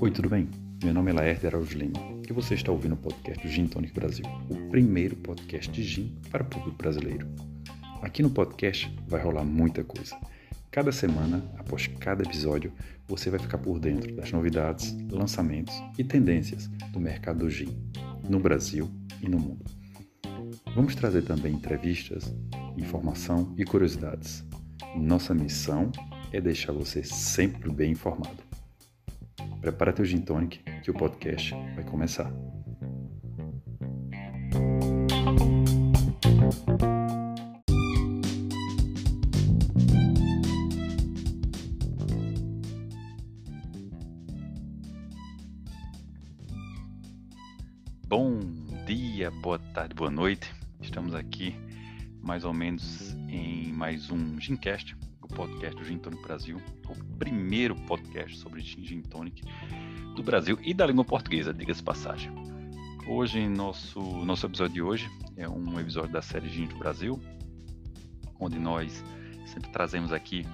Oi, tudo bem? Meu nome é Laerte Araújo Lima e você está ouvindo o podcast Gin Tonic Brasil, o primeiro podcast de gin para o público brasileiro. Aqui no podcast vai rolar muita coisa. Cada semana, após cada episódio, você vai ficar por dentro das novidades, lançamentos e tendências do mercado do gin, no Brasil e no mundo. Vamos trazer também entrevistas, informação e curiosidades. Nossa missão é deixar você sempre bem informado. Prepara teu gin tonic que o podcast vai começar. Bom dia, boa tarde, boa noite. Estamos aqui mais ou menos em mais um Gincast, o podcast do Gin Tonic Brasil, o primeiro podcast sobre gin, gin tonic do Brasil e da língua portuguesa, diga-se passagem. Hoje, nosso, nosso episódio de hoje é um episódio da série Gin do Brasil, onde nós sempre trazemos aqui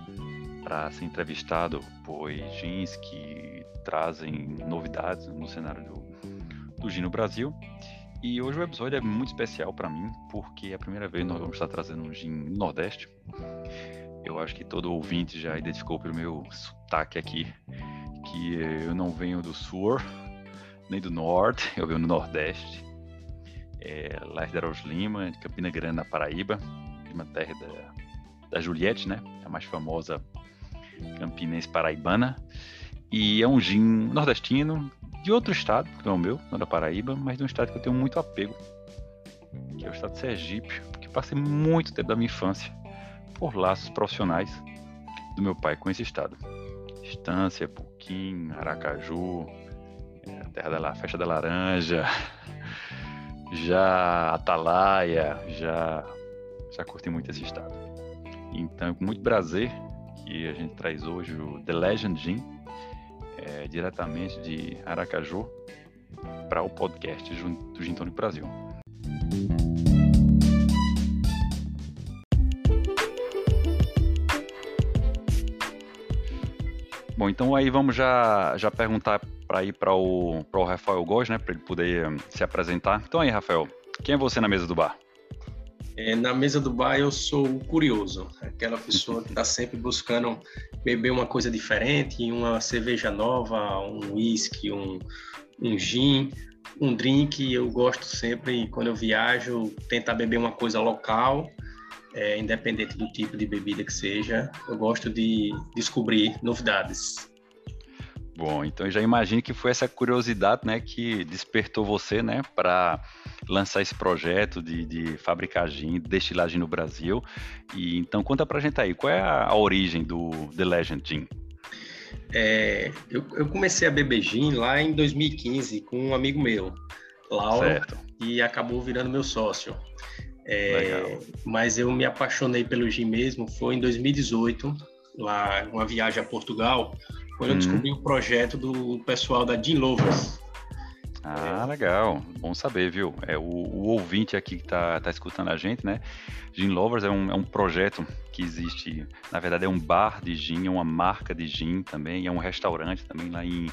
para ser entrevistado por gins que trazem novidades no cenário do, do gin no Brasil. E hoje o episódio é muito especial para mim, porque é a primeira vez nós vamos estar trazendo um gin Nordeste. Eu acho que todo ouvinte já identificou pelo meu sotaque aqui que eu não venho do sul, nem do norte, eu venho do nordeste. É, lá de Araújo Lima, de Campina Grande, na Paraíba, uma terra da, da Juliette, né? A mais famosa campinense paraibana. E é um gin nordestino de outro estado, que não é o meu, não é da Paraíba, mas de um estado que eu tenho muito apego, que é o estado de Sergipe, que passei muito tempo da minha infância por laços profissionais do meu pai com esse estado. Estância, Puquim, Aracaju, é, Terra da Festa da Laranja, já Atalaia, já, já curti muito esse estado. Então, com muito prazer que a gente traz hoje o The Legend Gin, é, diretamente de Aracaju, para o podcast do Gin Tonic Brasil. Bom, então aí vamos já, já perguntar para ir para o, o Rafael Góes, né, para ele poder um, se apresentar. Então aí, Rafael, quem é você na mesa do bar? É, na mesa do bar eu sou o curioso, aquela pessoa que está sempre buscando beber uma coisa diferente, uma cerveja nova, um whisky, um, um gin, um drink. Eu gosto sempre, quando eu viajo, tentar beber uma coisa local é, independente do tipo de bebida que seja, eu gosto de descobrir novidades. Bom, então eu já imagino que foi essa curiosidade, né, que despertou você, né, para lançar esse projeto de, de fabricar gin, destilagem no Brasil. E então conta pra gente aí, qual é a, a origem do The Legend Gin? É, eu, eu, comecei a beber gin lá em 2015 com um amigo meu, Lauro, certo. e acabou virando meu sócio. É, mas eu me apaixonei pelo gin mesmo, foi em 2018, lá uma viagem a Portugal, quando uhum. eu descobri o projeto do pessoal da Gin Lovers. Ah, legal. Bom saber, viu? É o, o ouvinte aqui que está tá escutando a gente, né? Gin Lovers é um, é um projeto que existe, na verdade é um bar de gin, é uma marca de gin também, é um restaurante também lá em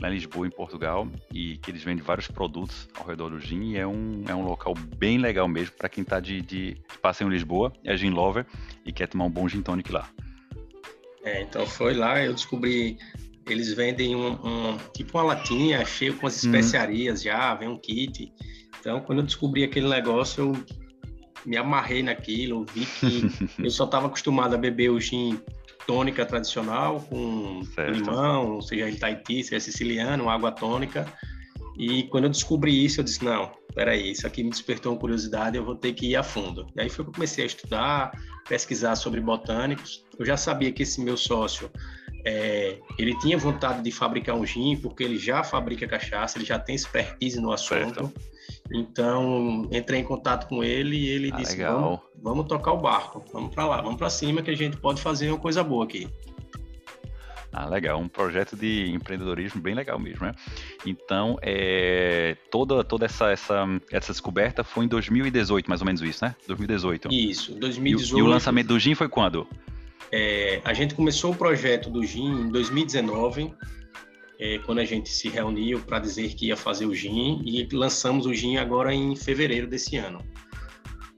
lá em Lisboa, em Portugal, e que eles vendem vários produtos ao redor do gin, e é um, é um local bem legal mesmo para quem está de, de passeio em Lisboa, é gin lover, e quer tomar um bom gin tonic lá. É, então foi lá, eu descobri, eles vendem um, um tipo uma latinha cheio com as uhum. especiarias hum. já, vem um kit, então quando eu descobri aquele negócio, eu me amarrei naquilo, vi que eu só estava acostumado a beber o gin tônica tradicional com certo. limão, seja ele Tahiti, seja siciliano, água tônica. E quando eu descobri isso, eu disse, não, peraí, isso aqui me despertou uma curiosidade, eu vou ter que ir a fundo. E aí foi que eu comecei a estudar, pesquisar sobre botânicos. Eu já sabia que esse meu sócio, é, ele tinha vontade de fabricar um gin, porque ele já fabrica cachaça, ele já tem expertise no assunto. Certo. Então, entrei em contato com ele e ele ah, disse: vamos, vamos, tocar o barco, vamos para lá, vamos para cima que a gente pode fazer uma coisa boa aqui. Ah, legal, um projeto de empreendedorismo bem legal mesmo, né? Então, é, toda, toda essa, essa, essa descoberta foi em 2018, mais ou menos isso, né? 2018. Isso, 2018. E, e o lançamento do GIM foi quando? É, a gente começou o projeto do GIN em 2019, é, quando a gente se reuniu para dizer que ia fazer o GIN, e lançamos o GIN agora em fevereiro desse ano.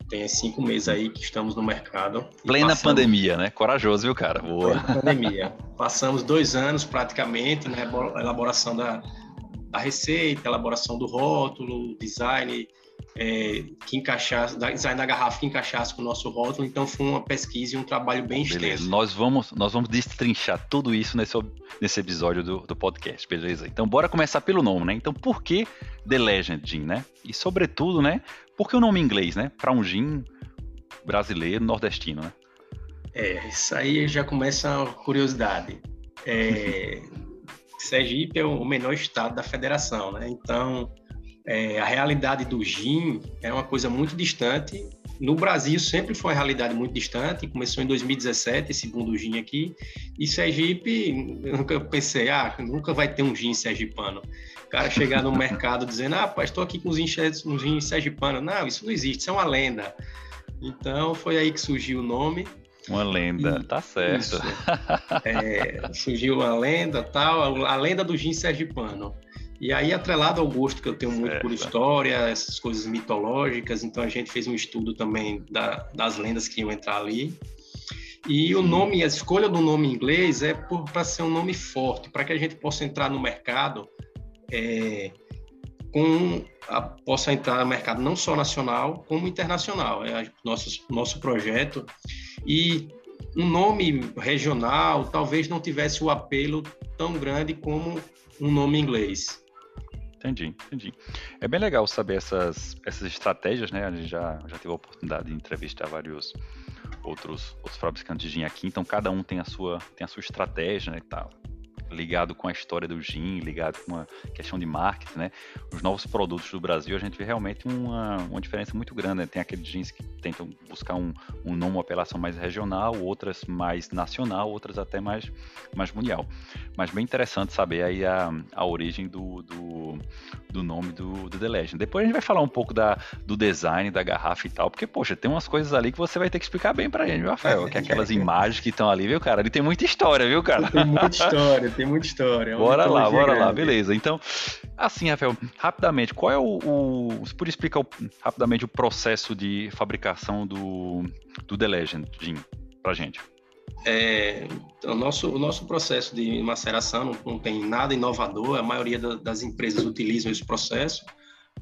Tem cinco meses aí que estamos no mercado. Plena passamos... pandemia, né? Corajoso, viu, cara? Boa. Plena pandemia. Passamos dois anos praticamente na elaboração da, da receita, elaboração do rótulo, design é, que encaixasse, design da garrafa que encaixasse com o nosso rótulo. Então foi uma pesquisa e um trabalho bem beleza. extenso. Nós vamos, nós vamos destrinchar tudo isso nesse, nesse episódio do, do podcast, beleza? Então bora começar pelo nome, né? Então por que The Legend né? E sobretudo, né? Por que o nome em inglês, né? Para um gin brasileiro, nordestino, né? É, isso aí já começa a curiosidade. É, Sergipe é o menor estado da federação, né? Então é, a realidade do gin é uma coisa muito distante. No Brasil sempre foi uma realidade muito distante. Começou em 2017 esse boom do gin aqui. E Sergipe, eu nunca pensei, ah, nunca vai ter um gin sergipano. Cara chegar no mercado dizendo, ah, pai, estou aqui com gins, um gin sergipano. Não, isso não existe, isso é uma lenda. Então foi aí que surgiu o nome. Uma lenda, e, tá certo. É, surgiu uma lenda, tal, a lenda do gin sergipano. E aí, atrelado ao gosto que eu tenho muito certo. por história, essas coisas mitológicas, então a gente fez um estudo também da, das lendas que iam entrar ali. E o nome, a escolha do nome em inglês é para ser um nome forte, para que a gente possa entrar no mercado é, com a, possa entrar no mercado não só nacional como internacional. É nosso nosso projeto e um nome regional talvez não tivesse o apelo tão grande como um nome inglês. Entendi, entendi. É bem legal saber essas, essas estratégias, né? A gente já, já teve a oportunidade de entrevistar vários outros, outros fabricantes de gin aqui, então cada um tem a sua, tem a sua estratégia né, e tal ligado com a história do gin, ligado com a questão de marketing, né? Os novos produtos do Brasil, a gente vê realmente uma, uma diferença muito grande. Né? Tem aqueles jeans que tentam buscar um, um nome, uma apelação mais regional, outras mais nacional, outras até mais, mais mundial. Mas bem interessante saber aí a, a origem do, do, do nome do, do The Legend. Depois a gente vai falar um pouco da, do design da garrafa e tal, porque, poxa, tem umas coisas ali que você vai ter que explicar bem pra gente, viu, Rafael? Que é aquelas imagens que estão ali, viu, cara? Ali tem muita história, viu, cara? Tem muita história, tem muita história. É bora lá, bora grande. lá, beleza. Então, assim, Rafael, rapidamente, qual é o. o você podia explicar o, rapidamente o processo de fabricação do, do The Legend Gin pra gente? É, o, nosso, o nosso processo de maceração não, não tem nada inovador, a maioria da, das empresas utilizam esse processo.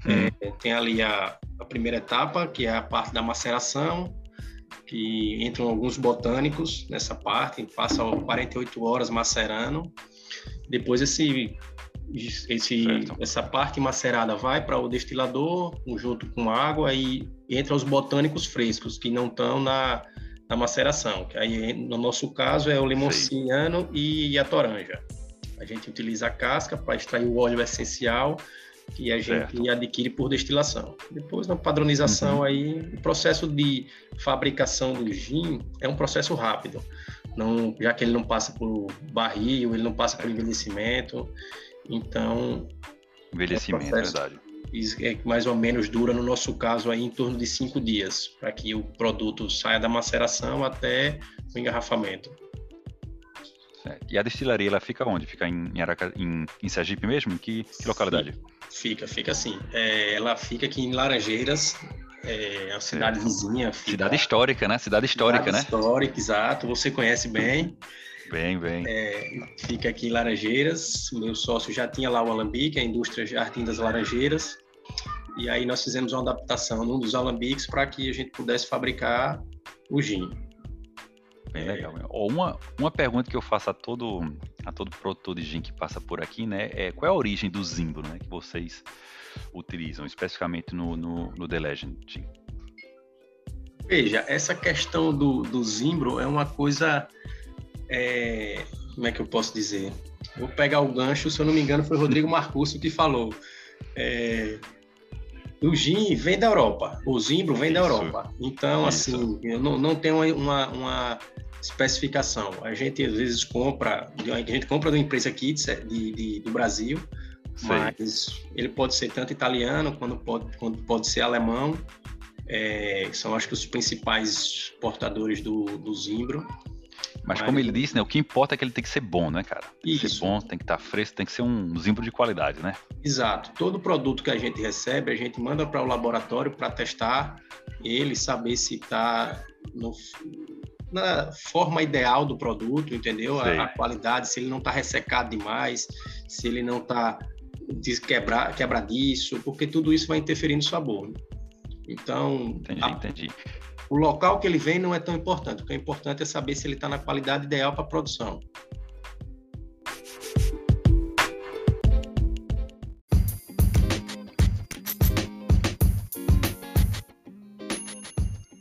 Hum. É, tem ali a, a primeira etapa, que é a parte da maceração, que entram alguns botânicos nessa parte, passam 48 horas macerando. Depois esse, esse essa parte macerada vai para o destilador junto com água e entra os botânicos frescos que não estão na, na maceração. Que aí no nosso caso é o limonciano e a toranja. A gente utiliza a casca para extrair o óleo essencial que a gente certo. adquire por destilação. Depois, na padronização, uhum. aí, o processo de fabricação do gin é um processo rápido, não, já que ele não passa por barril, ele não passa por envelhecimento, então... Envelhecimento, é, verdade. É mais ou menos dura, no nosso caso, aí, em torno de cinco dias, para que o produto saia da maceração até o engarrafamento. Certo. E a destilaria, ela fica onde? Fica em, Araca, em, em Sergipe mesmo? Que, que localidade? Fica, fica assim. É, ela fica aqui em Laranjeiras, é a cidade vizinha. Cidade histórica, né? Cidade histórica, cidade né? Histórica, exato. Você conhece bem. Bem, bem. É, fica aqui em Laranjeiras. Meu sócio já tinha lá o alambique, a indústria Jardim das Laranjeiras. E aí nós fizemos uma adaptação num dos alambiques para que a gente pudesse fabricar o gin. Bem legal. Uma, uma pergunta que eu faço a todo, a todo produtor de gin que passa por aqui, né? É qual é a origem do zimbro, né? Que vocês utilizam, especificamente no, no, no The Legend? Veja, essa questão do, do zimbro é uma coisa. É, como é que eu posso dizer? Vou pegar o gancho, se eu não me engano, foi o Rodrigo Marcúcio que falou. É, o gin vem da Europa, o zimbro vem Isso. da Europa. Então, Isso. assim, eu não, não tenho uma, uma especificação. A gente às vezes compra, a gente compra de uma empresa aqui de, de do Brasil, Mas ele pode ser tanto italiano quanto pode, quanto pode ser alemão. É, são acho que os principais portadores do, do zimbro. Mas, Mas como ele disse, né, o que importa é que ele tem que ser bom, né, cara? Tem que Isso. ser bom, tem que estar fresco, tem que ser um zimbro de qualidade, né? Exato. Todo produto que a gente recebe, a gente manda para o laboratório para testar ele, saber se está na forma ideal do produto, entendeu? A, a, qualidade, se ele não está ressecado demais, se ele não está quebrar, quebradiço, porque tudo isso vai interferir no sabor. Né? Então, entendi, a, entendi. o local que ele vem não é tão importante. O que é importante é saber se ele está na qualidade ideal para a produção.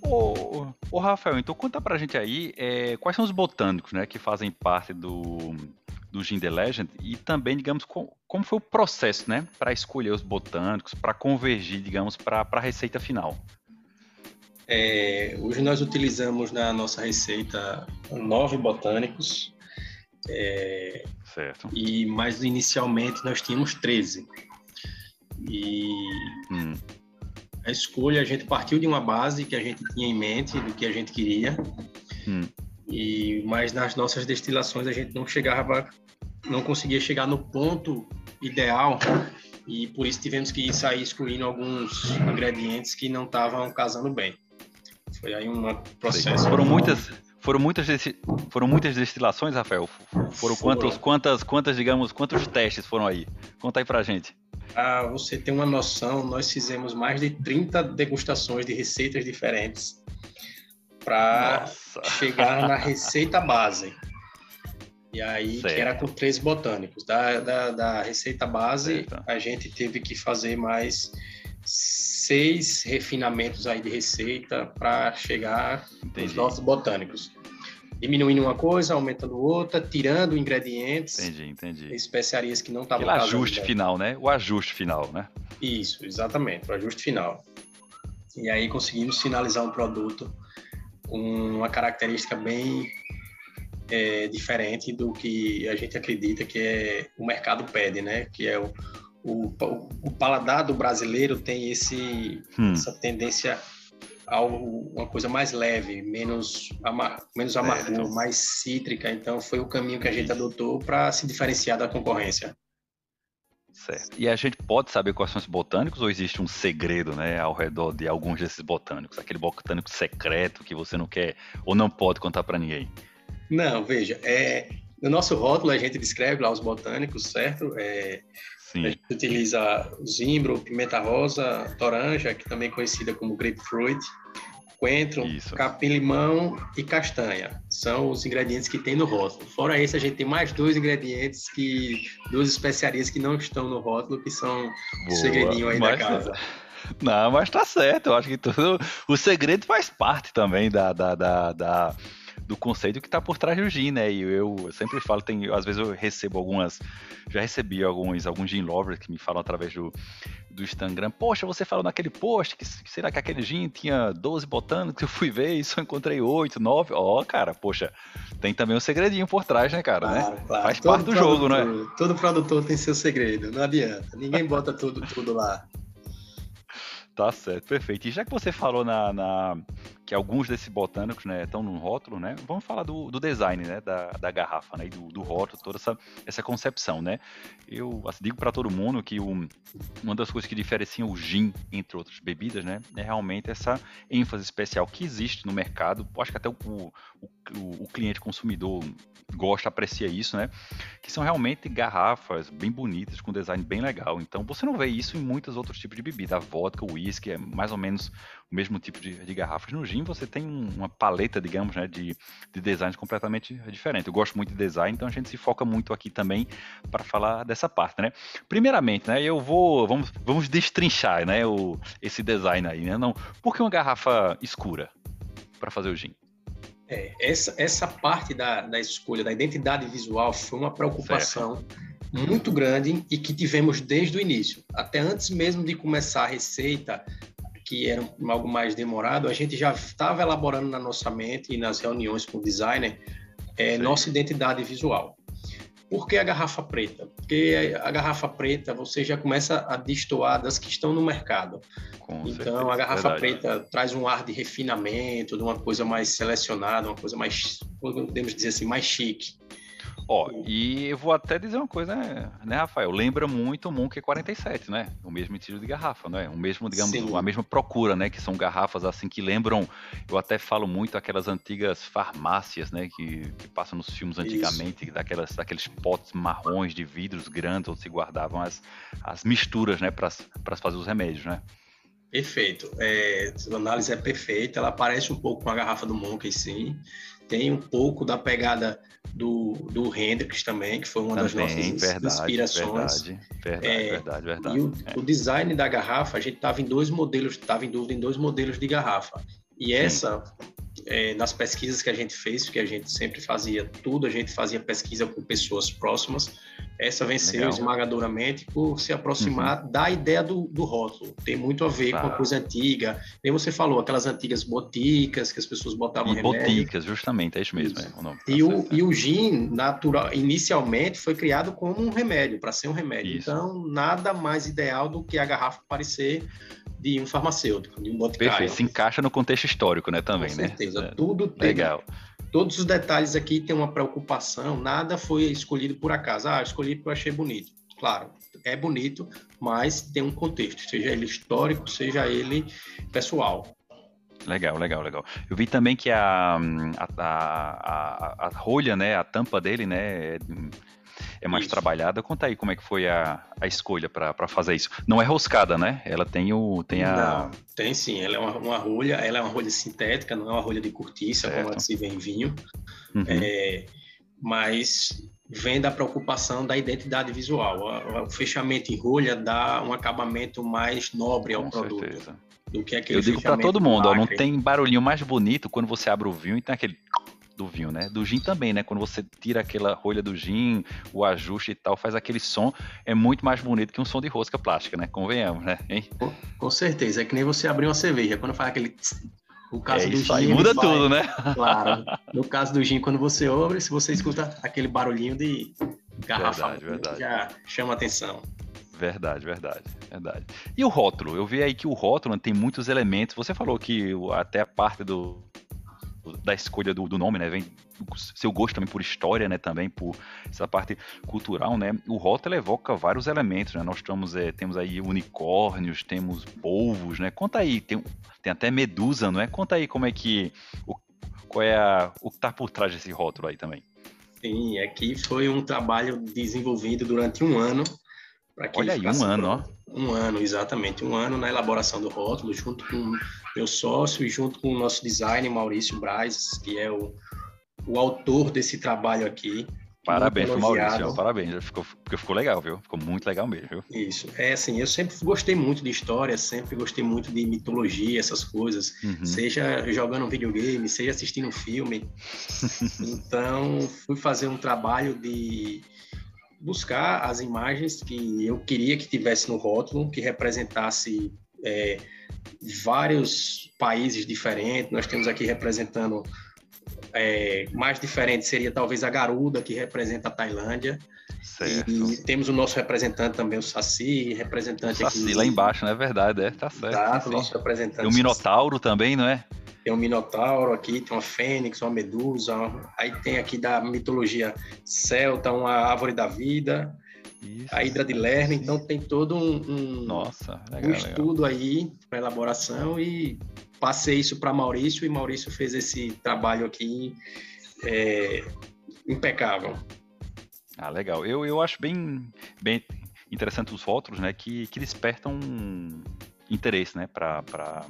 Ô, ô, Rafael, então conta pra gente aí é, quais são os botânicos né, que fazem parte do, do Gin The Legend e também, digamos, com, como foi o processo né, para escolher os botânicos, para convergir, digamos, para a receita final. É, hoje nós utilizamos na nossa receita nove botânicos. É, certo. E mais inicialmente nós tínhamos 13. E hum. a escolha a gente partiu de uma base que a gente tinha em mente do que a gente queria. Hum. E mas nas nossas destilações a gente não chegava, não conseguia chegar no ponto ideal e por isso tivemos que sair excluindo alguns ingredientes que não estavam casando bem. Foi aí um processo. Foram muitas, foram muitas, foram muitas destilações, Rafael. Foram quantos, quantas, quantas, digamos, quantos testes foram aí? Conta aí pra gente. Ah, você tem uma noção, nós fizemos mais de 30 degustações de receitas diferentes para chegar na receita base. E aí, certo. que era com três botânicos. Da, da, da receita base, certo. a gente teve que fazer mais seis refinamentos aí de receita para chegar nos nossos botânicos. Diminuindo uma coisa, aumentando outra, tirando ingredientes. Entendi, entendi. Especiarias que não estavam. O ajuste final, né? O ajuste final, né? Isso, exatamente, o ajuste final. E aí conseguimos finalizar um produto com uma característica bem é, diferente do que a gente acredita que é o mercado pede, né? Que é o, o, o paladar do brasileiro tem esse, hum. essa tendência a uma coisa mais leve, menos, amar, menos amargura, é, mais cítrica. Então, foi o caminho que a gente adotou para se diferenciar da concorrência. Certo. E a gente pode saber quais são os botânicos ou existe um segredo, né, ao redor de alguns desses botânicos? Aquele botânico secreto que você não quer ou não pode contar para ninguém? Não, veja, é, no nosso rótulo a gente descreve lá os botânicos, certo? É, Sim. A gente utiliza zimbro, pimenta rosa, toranja, que também é conhecida como grapefruit, coentro, capim-limão e castanha. São os ingredientes que tem no rótulo. Fora isso, a gente tem mais dois ingredientes que duas especiarias que não estão no rótulo, que são Boa, segredinho aí da casa. Não, mas tá certo. Eu acho que tudo. O segredo faz parte também da, da, da, da do conceito que está por trás do gin, né? E eu sempre falo, tem, às vezes eu recebo algumas, já recebi alguns, alguns gin lovers que me falam através do, do Instagram, poxa, você falou naquele post que será que aquele gin tinha 12 botânicos, eu fui ver e só encontrei 8, 9, ó, oh, cara, poxa, tem também um segredinho por trás, né, cara, claro, né? Claro. Faz todo parte do jogo, né? Todo produtor tem seu segredo, não adianta, ninguém bota tudo, tudo lá. Tá certo, perfeito. E já que você falou na, na que alguns desses botânicos né, estão no rótulo, né? Vamos falar do, do design né, da, da garrafa né, e do, do rótulo, toda essa, essa concepção. Né? Eu assim, digo para todo mundo que o, uma das coisas que diferenciam o gin entre outras bebidas né, é realmente essa ênfase especial que existe no mercado. Acho que até o, o, o, o cliente consumidor gosta, aprecia isso, né? Que são realmente garrafas bem bonitas, com design bem legal. Então você não vê isso em muitos outros tipos de bebida. A vodka, o whisky é mais ou menos o mesmo tipo de, de garrafas. No gin você tem uma paleta, digamos, né, de, de designs completamente diferente. Eu gosto muito de design, então a gente se foca muito aqui também para falar dessa parte, né? Primeiramente, né, eu vou, vamos, vamos destrinchar, né, o, esse design aí, né? Não, por que uma garrafa escura para fazer o gin? É, essa, essa parte da, da escolha, da identidade visual, foi uma preocupação certo. muito grande e que tivemos desde o início. Até antes mesmo de começar a receita, que era algo mais demorado, a gente já estava elaborando na nossa mente e nas reuniões com o designer é, nossa identidade visual. Por que a garrafa preta? Porque a garrafa preta você já começa a destoar das que estão no mercado. Com então, certeza, a garrafa verdade. preta traz um ar de refinamento, de uma coisa mais selecionada, uma coisa mais podemos dizer assim, mais chique. Ó, e eu vou até dizer uma coisa, né, Rafael? Lembra muito o Monk 47, né? O mesmo estilo de garrafa, não é? O mesmo, digamos, Sim. a mesma procura, né? Que são garrafas assim que lembram. Eu até falo muito aquelas antigas farmácias, né? Que, que passam nos filmes antigamente, daquelas, daqueles potes marrons de vidros grandes onde se guardavam as, as misturas, né? Para fazer os remédios, né? Perfeito. É, a análise é perfeita. Ela parece um pouco com a garrafa do Monk, sim tem um pouco da pegada do, do Hendrix também, que foi uma também, das nossas verdade, inspirações. Verdade, verdade, é, verdade, verdade. E o, é. o, design da garrafa, a gente estava em dois modelos, estava em dúvida em dois modelos de garrafa. E essa, é, nas pesquisas que a gente fez, que a gente sempre fazia tudo, a gente fazia pesquisa com pessoas próximas, essa venceu Legal. esmagadoramente por se aproximar uhum. da ideia do, do rótulo. Tem muito a ver com a coisa antiga. Nem você falou, aquelas antigas boticas que as pessoas botavam e remédio. Boticas, justamente, é isso mesmo. É, o nome, tá e, o, e o gin, natural, inicialmente, foi criado como um remédio, para ser um remédio. Isso. Então, nada mais ideal do que a garrafa parecer de um farmacêutico, de um boticário. Perfeito, se encaixa no contexto histórico, né, também, com né? certeza, é. tudo tem, Legal todos os detalhes aqui têm uma preocupação, nada foi escolhido por acaso. Ah, escolhi porque eu achei bonito. Claro, é bonito, mas tem um contexto, seja ele histórico, seja ele pessoal. Legal, legal, legal. Eu vi também que a, a, a, a, rolha, né, a tampa dele, né, é mais isso. trabalhada. Conta aí como é que foi a, a escolha para fazer isso. Não é roscada, né? Ela tem o tem a não, tem sim. Ela é uma, uma rolha, ela é uma rolha sintética, não é uma rolha de cortiça certo. como se vê em vinho. Uhum. É, mas vem da preocupação da identidade visual. O, o fechamento em rolha dá um acabamento mais nobre ao Com produto. Certeza. Do que aquele Eu digo para todo mundo, ó, não tem barulhinho mais bonito quando você abre o vinho e tem aquele do vinho, né? Do gin também, né? Quando você tira aquela rolha do gin, o ajuste e tal, faz aquele som, é muito mais bonito que um som de rosca plástica, né? Convenhamos, né? Hein? Com, certeza, é que nem você abrir uma cerveja, quando faz aquele o caso é do gin, aí muda tudo, né? Claro. No caso do gin, quando você ouve, se você escuta aquele barulhinho de garrafa, verdade, verdade. já chama atenção. Verdade, verdade, verdade. E o rótulo? Eu vi aí que o rótulo tem muitos elementos. Você falou que até a parte do, da escolha do, do, nome, né? Vem seu gosto também por história, né? Também por essa parte cultural, né? O rótulo evoca vários elementos, né? Nós estamos, é, temos aí unicórnios, temos polvos, né? Conta aí, tem, tem até medusa, não é? Conta aí como é que o, qual é a, o que está por trás desse rótulo aí também. Sim, aqui foi um trabalho desenvolvido durante um ano. Olha aí, um ano, ó. Um ano, exatamente, um ano na elaboração do rótulo, junto com meu sócio, e junto com o nosso designer, Maurício Braz, que é o, o autor desse trabalho aqui. Parabéns pro Maurício, parabéns, ficou, ficou legal, viu? Ficou muito legal mesmo, viu? Isso, é assim, eu sempre gostei muito de história, sempre gostei muito de mitologia, essas coisas, uhum. seja jogando um videogame, seja assistindo um filme. então, fui fazer um trabalho de buscar as imagens que eu queria que tivesse no rótulo, que representasse é, vários países diferentes. Nós temos aqui representando é, mais diferente seria talvez a garuda que representa a Tailândia. Certo. E temos o nosso representante também, o Saci, representante o Saci aqui. lá embaixo, não é verdade? É, tá certo. Exato, sim. nosso representante. E o Minotauro Saci. também, não é? Tem um Minotauro aqui, tem uma Fênix, uma Medusa. Aí tem aqui da mitologia celta, uma Árvore da Vida. Isso, a Hidra de Lerna, então tem todo um, um, Nossa, legal, um estudo legal. aí para elaboração e passei isso para Maurício e Maurício fez esse trabalho aqui é, impecável. Ah, legal. Eu, eu acho bem, bem interessante os rótulos, né, que, que despertam interesse, né, para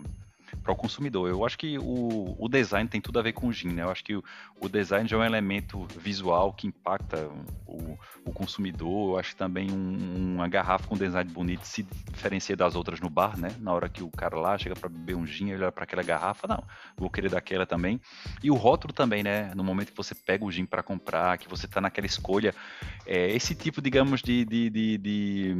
para o consumidor. Eu acho que o, o design tem tudo a ver com o gin, né? Eu acho que o, o design já é um elemento visual que impacta o, o consumidor. Eu acho que também um, uma garrafa com design bonito se diferencia das outras no bar, né? Na hora que o cara lá chega para beber um gin, ele olha para aquela garrafa, não, vou querer daquela também. E o rótulo também, né? No momento que você pega o gin para comprar, que você está naquela escolha, é, esse tipo, digamos, de, de, de, de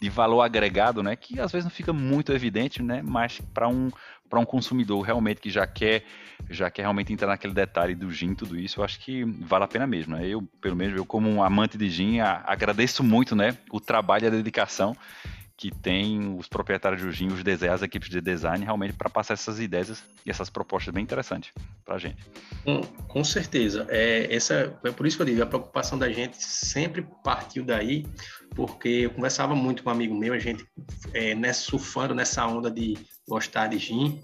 de valor agregado, né, que às vezes não fica muito evidente, né, mas para um para um consumidor realmente que já quer já quer realmente entrar naquele detalhe do gin tudo isso, eu acho que vale a pena mesmo, né? Eu, pelo menos eu como um amante de gin, a, agradeço muito, né, o trabalho e a dedicação que tem os proprietários do gin, os desenhos, as equipes de design, realmente para passar essas ideias e essas propostas bem interessantes para a gente. Com, com certeza. É, essa, é por isso que eu digo, a preocupação da gente sempre partiu daí, porque eu conversava muito com um amigo meu, a gente é, nessa, surfando nessa onda de gostar de gin,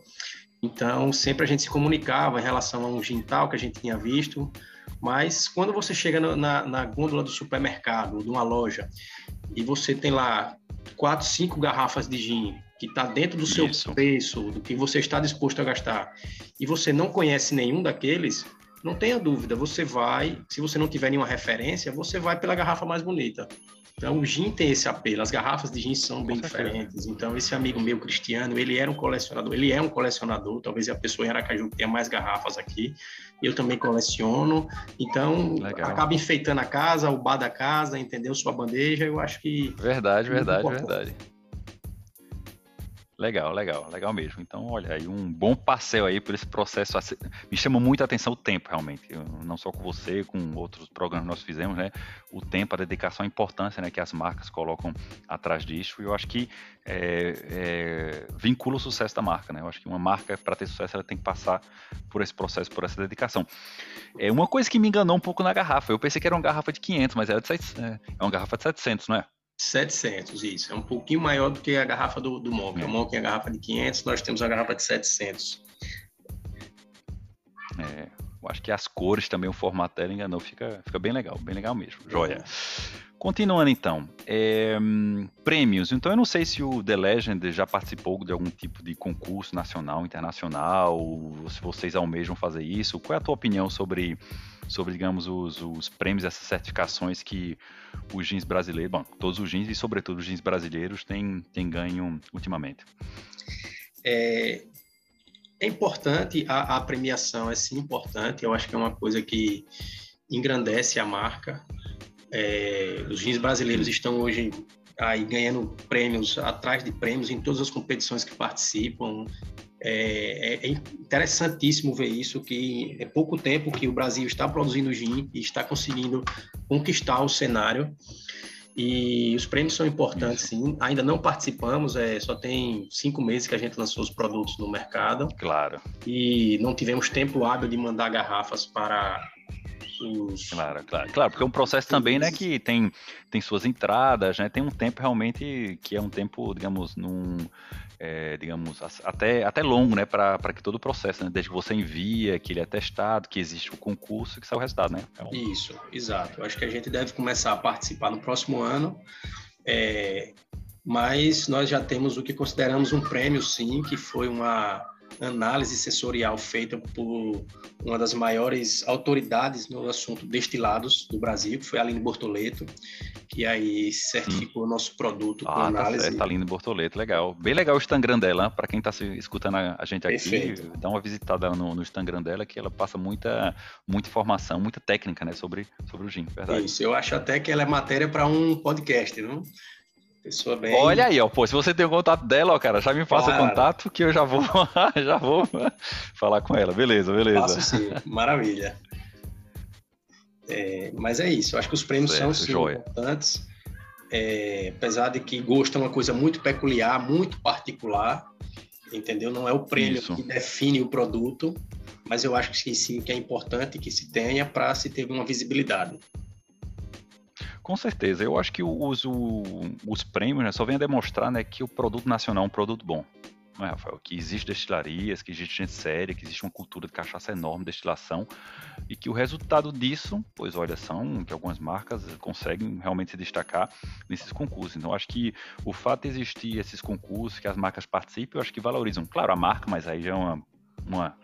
então sempre a gente se comunicava em relação a um gin tal que a gente tinha visto, mas quando você chega na, na gôndola do supermercado, de uma loja, e você tem lá quatro, cinco garrafas de gin que está dentro do seu Isso. preço, do que você está disposto a gastar, e você não conhece nenhum daqueles, não tenha dúvida, você vai, se você não tiver nenhuma referência, você vai pela garrafa mais bonita. Então, o gin tem esse apelo, as garrafas de gin são bem diferentes. Então, esse amigo meu, Cristiano, ele era um colecionador, ele é um colecionador, talvez a pessoa em Aracaju que tenha mais garrafas aqui, eu também coleciono, então Legal. acaba enfeitando a casa, o bar da casa, entendeu? Sua bandeja, eu acho que... Verdade, verdade, verdade. Legal, legal, legal mesmo. Então, olha, aí um bom passeio aí por esse processo. Me chama muito atenção o tempo, realmente. Eu, não só com você, com outros programas que nós fizemos, né? O tempo, a dedicação, a importância né, que as marcas colocam atrás disso. E eu acho que é, é, vincula o sucesso da marca, né? Eu acho que uma marca, para ter sucesso, ela tem que passar por esse processo, por essa dedicação. É uma coisa que me enganou um pouco na garrafa. Eu pensei que era uma garrafa de 500, mas era de 700, é, é uma garrafa de 700, não é? 700, isso. É um pouquinho maior do que a garrafa do, do Monk. O Monk é a garrafa de 500, nós temos a garrafa de 700. É, eu acho que as cores também, o formato dela enganou, fica, fica bem legal, bem legal mesmo. Joia. Continuando então, é, prêmios. Então eu não sei se o The Legend já participou de algum tipo de concurso nacional, internacional, se vocês almejam fazer isso. Qual é a tua opinião sobre sobre, digamos, os, os prêmios, essas certificações que os jeans brasileiros, bom, todos os jeans e sobretudo os jeans brasileiros têm, têm ganho ultimamente? É, é importante, a, a, premiação é sim importante, eu acho que é uma coisa que engrandece a marca. É, os jeans brasileiros estão hoje aí ganhando prêmios atrás de prêmios em todas as competições que participam. É, é, é, interessantíssimo ver isso, que é pouco tempo que o Brasil está produzindo gin e está conseguindo conquistar o cenário. E os prêmios são importantes, sim. Ainda não participamos, é, só tem cinco meses que a gente lançou os produtos no mercado. Claro. E não tivemos tempo hábil de mandar garrafas para os... Claro, claro, claro, porque é um processo também, né, que tem, tem suas entradas, né, tem um tempo realmente que é um tempo, digamos, num, é, digamos, até, até longo, né, para que todo o processo, né, desde que você envia, que ele é testado, que existe o concurso, que sai o resultado, né? É um... Isso, exato. Eu acho que a gente deve começar a participar no próximo ano, é, mas nós já temos o que consideramos um prêmio, sim, que foi uma análise sensorial feita por uma das maiores autoridades no assunto destilados do Brasil, que foi a Aline Bortoleto, que aí certificou o nosso produto ah, com tá análise. Tá certo, Aline Bortoleto, legal. Bem legal o Instagram dela, para quem está escutando a gente aqui, Perfeito. dá uma visitada no, no Instagram dela, que ela passa muita, muita informação, muita técnica né, sobre, sobre o gin, verdade? Isso, eu acho até que ela é matéria para um podcast, não? Pessoa bem. Olha aí, ó, pô, se você tem o contato dela, ó, cara, já me passa claro. o contato que eu já vou, já vou falar com ela. Beleza, beleza. Faço sim, maravilha. É, mas é isso, eu acho que os prêmios certo, são sim, importantes. É, apesar de que gosto é uma coisa muito peculiar, muito particular, entendeu? Não é o prêmio isso. que define o produto, mas eu acho que sim, que é importante que se tenha para se ter uma visibilidade. Com certeza. Eu acho que os, os prêmios né, só vêm a demonstrar né, que o produto nacional é um produto bom. Não é, Rafael? Que existe destilarias, que existe gente séria, que existe uma cultura de cachaça enorme, destilação, e que o resultado disso, pois olha, são que algumas marcas conseguem realmente se destacar nesses concursos. Então, acho que o fato de existir esses concursos, que as marcas participem, eu acho que valorizam, claro, a marca, mas aí já é uma, uma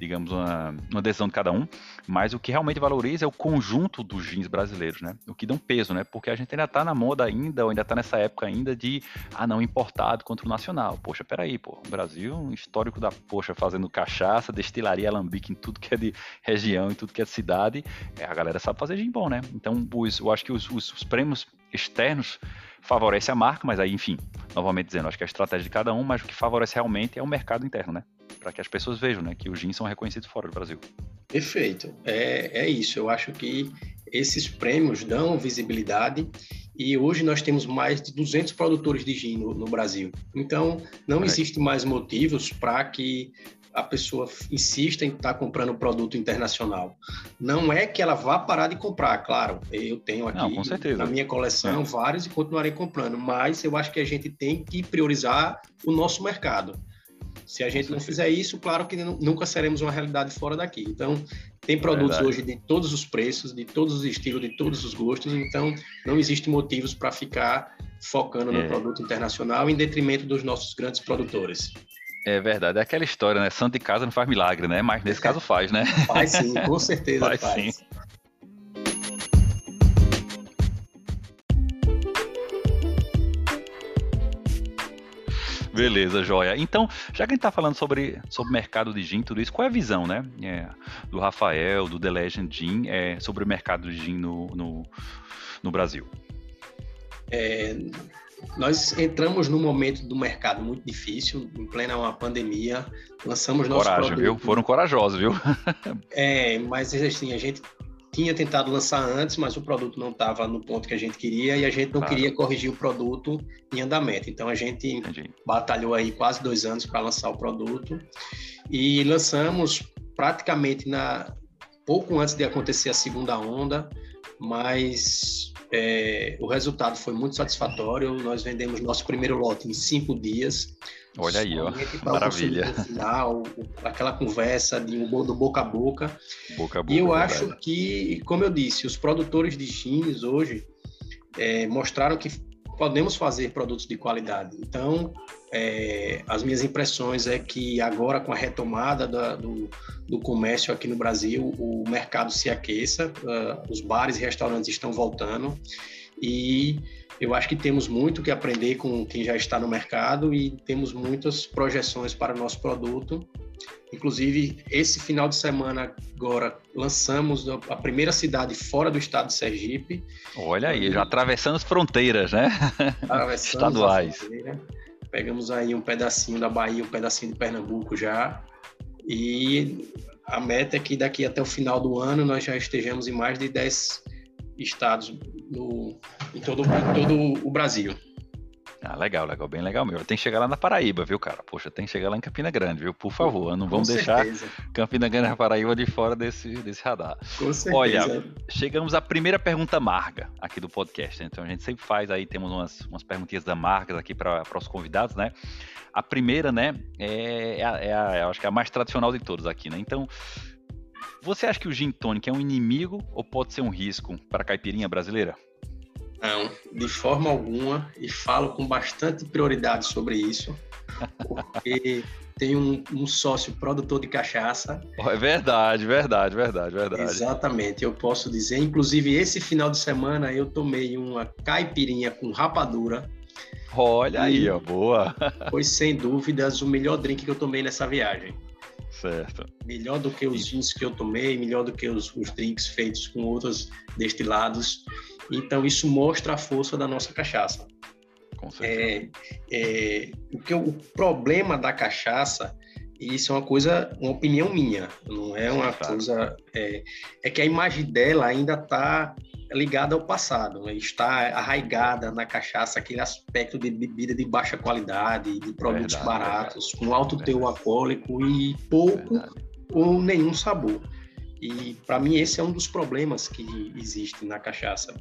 digamos, uma, uma decisão de cada um, mas o que realmente valoriza é o conjunto dos jeans brasileiros, né? O que um peso, né? Porque a gente ainda tá na moda ainda, ou ainda tá nessa época ainda de, ah, não, importado contra o nacional. Poxa, peraí, pô, o Brasil, um histórico da, poxa, fazendo cachaça, destilaria, alambique em tudo que é de região, em tudo que é de cidade, é, a galera sabe fazer gin bom, né? Então, os, eu acho que os, os, os prêmios externos favorece a marca, mas aí, enfim, novamente dizendo, acho que é a estratégia de cada um, mas o que favorece realmente é o mercado interno, né? Para que as pessoas vejam, né, que os jeans são reconhecidos fora do Brasil. Perfeito, é, é isso. Eu acho que esses prêmios dão visibilidade e hoje nós temos mais de 200 produtores de gin no, no Brasil. Então, não é. existe mais motivos para que a pessoa insista em estar tá comprando produto internacional. Não é que ela vá parar de comprar, claro. Eu tenho aqui Não, na minha coleção é. vários e continuarei comprando, mas eu acho que a gente tem que priorizar o nosso mercado. Se a gente não fizer isso, claro que nunca seremos uma realidade fora daqui. Então, tem produtos hoje de todos os preços, de todos os estilos, de todos os gostos, então não existe motivos para ficar focando no é. produto internacional em detrimento dos nossos grandes produtores. É verdade, é aquela história, né? Santo de casa não faz milagre, né? Mas nesse caso faz, né? Faz sim, com certeza faz. faz. Sim. Beleza, joia. Então, já que a gente está falando sobre, sobre mercado de gin, tudo isso, qual é a visão, né? É, do Rafael, do The Legend Gin, é, sobre o mercado de gin no, no, no Brasil? É, nós entramos num momento do mercado muito difícil, em plena uma pandemia, lançamos nosso Coragem, viu? Foram corajosos, viu? é, mas assim, a gente tinha tentado lançar antes, mas o produto não estava no ponto que a gente queria e a gente não claro. queria corrigir o produto em andamento. Então a gente Entendi. batalhou aí quase dois anos para lançar o produto e lançamos praticamente na pouco antes de acontecer a segunda onda, mas é, o resultado foi muito satisfatório. Nós vendemos nosso primeiro lote em cinco dias. Olha aí, ó. Maravilha. Final, aquela conversa de, do boca a boca. Boca a boca. E eu acho que, como eu disse, os produtores de jeans hoje é, mostraram que podemos fazer produtos de qualidade. Então, é, as minhas impressões é que agora, com a retomada da, do, do, comércio aqui no Brasil, o mercado se aqueça, uh, os bares e restaurantes estão voltando e eu acho que temos muito que aprender com quem já está no mercado e temos muitas projeções para o nosso produto. Inclusive, esse final de semana agora lançamos a primeira cidade fora do estado de Sergipe. Olha aí, já atravessando as fronteiras, né? Estaduais. Pegamos aí um pedacinho da Bahia, um pedacinho de Pernambuco já. E a meta é que daqui até o final do ano nós já estejamos em mais de 10 estados no, em, todo, em todo o Brasil. Ah, legal, legal, bem legal mesmo. Tem que chegar lá na Paraíba, viu, cara? Poxa, tem que chegar lá em Campina Grande, viu? Por favor, não vamos deixar Campina Grande e Paraíba de fora desse, desse radar. Com certeza. Olha, chegamos à primeira pergunta amarga aqui do podcast. Né? Então a gente sempre faz aí, temos umas, umas perguntinhas amargas aqui para os convidados, né? A primeira, né, é, é, a, é a, acho que é a mais tradicional de todos aqui, né? Então, você acha que o gin tônica é um inimigo ou pode ser um risco para a caipirinha brasileira? Não, de forma alguma, e falo com bastante prioridade sobre isso, porque tenho um, um, sócio produtor de cachaça. É verdade, verdade, verdade, verdade. Exatamente, eu posso dizer. Inclusive, esse final de semana eu tomei uma caipirinha com rapadura. Olha aí, ó, boa. Foi sem dúvidas o melhor drink que eu tomei nessa viagem. Certo. Melhor do que os gins que eu tomei, melhor do que os, os drinks feitos com outros destilados. Então, isso mostra a força da nossa cachaça. Com certeza. É, é, o, que, o problema da cachaça, e isso é uma coisa, uma opinião minha, não é uma tá. coisa. É, é, que a imagem dela ainda está ligada ao passado, né? está arraigada na cachaça, aquele aspecto de bebida de baixa qualidade, de produtos verdade, baratos, com alto teor alcoólico e pouco ou nenhum sabor. E para mim esse é um dos problemas que existe na cachaça.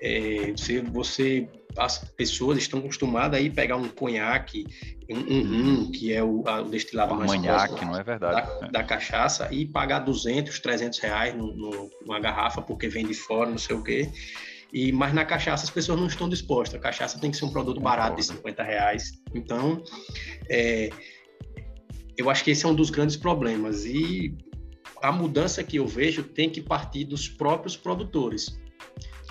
É, você, você, as pessoas estão acostumadas a ir pegar um conhaque, um, um, um que é o, a, o destilado um mais manhaque, não é verdade? Da, da, cachaça e pagar 200, 300 reais no, no, numa garrafa porque vem de fora, não sei o quê. E, mas na cachaça as pessoas não estão dispostas. A cachaça tem que ser um produto barato de 50 reais. Então, é, eu acho que esse é um dos grandes problemas. E a mudança que eu vejo tem que partir dos próprios produtores.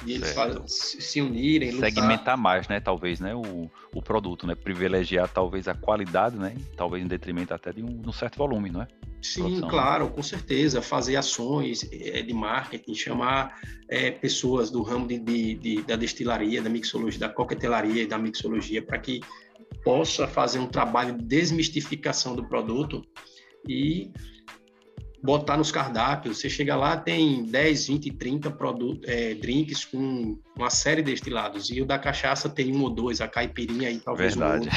E eles se unirem, lutar. Segmentar mais, né? Talvez, né? O, o produto, né? Privilegiar talvez a qualidade, né? Talvez em detrimento até de um, de um certo volume, não é? Sim, Produção, claro, né? com certeza. Fazer ações é, de marketing, chamar é, pessoas do ramo de, de, de, da destilaria, da mixologia, da coquetelaria e da mixologia para que possa fazer um trabalho de desmistificação do produto e botar nos cardápios. Você chega lá, tem 10, 20, 30 produtos, é, drinks com uma série de destilados. E o da cachaça tem um ou dois, a caipirinha aí talvez Verdade. Um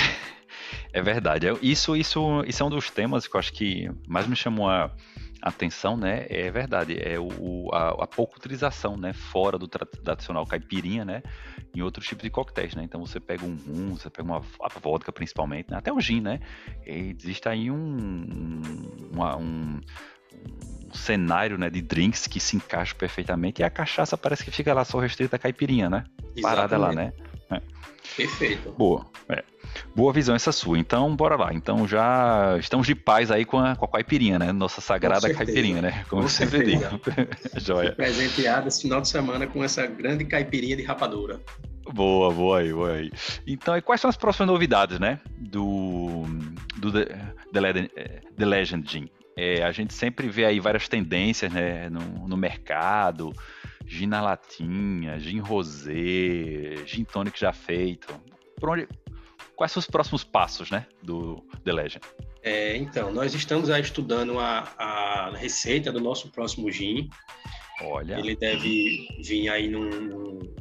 é verdade. Isso, isso, isso é um dos temas que eu acho que mais me chamou a atenção, né? É verdade. É o, a, a pouca utilização, né? Fora do tradicional caipirinha, né? Em outros tipos de coquetéis, né? Então você pega um rum, você pega uma vodka principalmente, né? até o gin, né? E existe aí um, uma, um, um cenário né, de drinks que se encaixa perfeitamente e a cachaça parece que fica lá só restrita à caipirinha, né? Parada lá, né? É. Perfeito. Boa. É. Boa visão essa sua. Então, bora lá. Então, já estamos de paz aí com a, com a caipirinha, né? Nossa sagrada caipirinha, né? Como com eu sempre digo. Joia. Presenteada esse final de semana com essa grande caipirinha de rapadura. Boa, boa aí, boa aí. Então, e quais são as próximas novidades, né? Do, do The, The, Legend, The Legend Gin. É, a gente sempre vê aí várias tendências né, no, no mercado, gin na latinha, gin rosé, gin tônico já feito. Por onde, quais são os próximos passos né, do The Legend? É, então, nós estamos aí estudando a, a receita do nosso próximo gin. Olha. Ele deve vir aí num, num,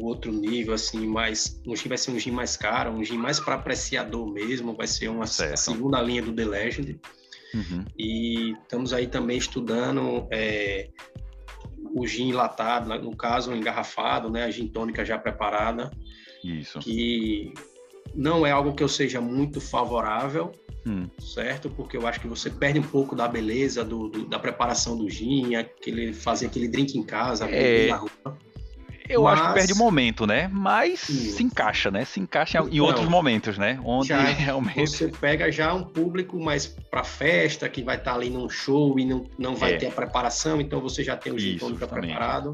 outro nível, assim, mais. Um gin vai ser um gin mais caro, um gin mais para apreciador mesmo, vai ser uma segunda linha do The Legend. Uhum. E estamos aí também estudando é, o gin enlatado, no caso engarrafado, né, a gin tônica já preparada. Isso. Que não é algo que eu seja muito favorável, hum. certo? Porque eu acho que você perde um pouco da beleza do, do da preparação do gin, aquele fazer aquele drink em casa, é... na rua. Eu Mas... acho que perde o momento, né? Mas se encaixa, né? Se encaixa em outros momentos, né? Onde já realmente. Você pega já um público mais para festa, que vai estar tá ali num show e não, não vai é. ter a preparação, então você já tem o gin tônica preparado.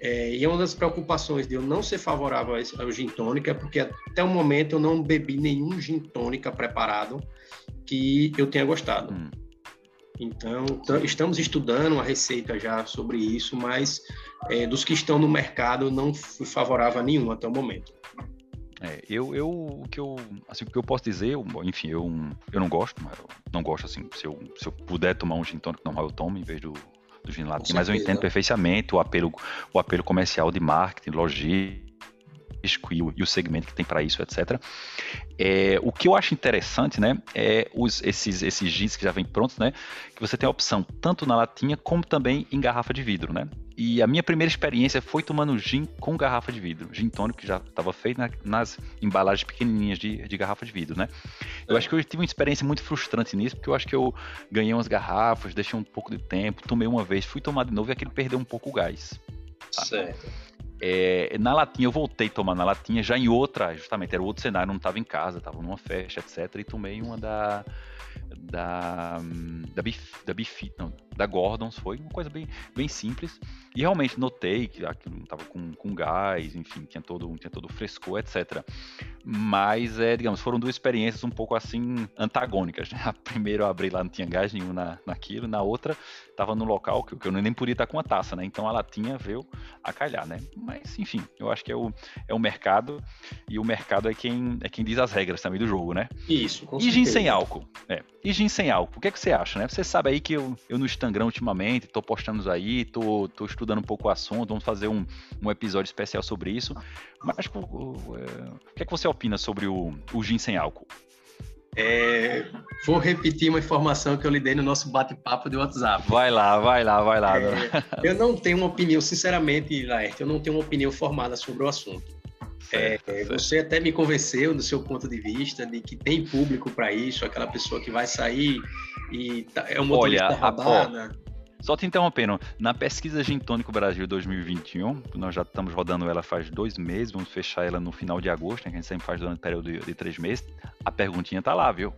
É, e uma das preocupações de eu não ser favorável ao gin tônica é porque até o momento eu não bebi nenhum gin tônica preparado que eu tenha gostado. Hum. Então, estamos estudando uma receita já sobre isso, mas é, dos que estão no mercado, não fui favorável a nenhum até o momento. É, eu, eu, o que eu, assim, o que eu posso dizer, eu, enfim, eu, eu não gosto, mas eu não gosto, assim, se eu, se eu puder tomar um gin tônico normal, eu tomo, em vez do, do gin latim, mas eu entendo perfeitamente o apelo, o apelo comercial de marketing, logística, o, e o segmento que tem para isso, etc. É, o que eu acho interessante, né, é os, esses, esses jeans que já vêm prontos, né, que você tem a opção tanto na latinha como também em garrafa de vidro, né. E a minha primeira experiência foi tomando gin com garrafa de vidro, gin tônico que já estava feito na, nas embalagens pequenininhas de, de garrafa de vidro, né. Eu acho que eu tive uma experiência muito frustrante nisso, porque eu acho que eu ganhei umas garrafas, deixei um pouco de tempo, tomei uma vez, fui tomar de novo e aquilo perdeu um pouco o gás. Tá? Certo. É, na latinha, eu voltei a tomar na latinha, já em outra, justamente, era outro cenário, não estava em casa, estava numa festa, etc. E tomei uma da. Da. Da, Bif, da Bifit, não, da Gordons, foi uma coisa bem, bem simples. E realmente notei que aquilo não estava com, com gás, enfim, tinha todo, tinha todo frescor, etc. Mas, é, digamos, foram duas experiências um pouco assim antagônicas. Né? A primeira eu abri lá, não tinha gás nenhum na, naquilo, na outra estava no local que, que, eu nem podia estar com a taça, né? Então a latinha veio a calhar, né? Mas, enfim, eu acho que é o, é o mercado e o mercado é quem, é quem diz as regras também do jogo, né? Isso, com E gin sem álcool, é. E gin sem álcool, o que, é que você acha, né? Você sabe aí que eu, eu no Instagram ultimamente, tô postando aí, tô, tô estudando um pouco o assunto, vamos fazer um, um episódio especial sobre isso. Mas o, o, é, o que é que você opina sobre o, o gin sem álcool? É, vou repetir uma informação que eu lhe dei no nosso bate-papo de WhatsApp. Vai lá, vai lá, vai lá. É, eu não tenho uma opinião, sinceramente, Laerte, eu não tenho uma opinião formada sobre o assunto. Certo, é, certo. Você até me convenceu do seu ponto de vista de que tem público para isso, aquela pessoa que vai sair e tá, é um motorista Olha, rodada. Só te interrompendo, na pesquisa Gintônico Brasil 2021, nós já estamos rodando ela faz dois meses, vamos fechar ela no final de agosto, né, que a gente sempre faz durante o período de, de três meses, a perguntinha tá lá, viu?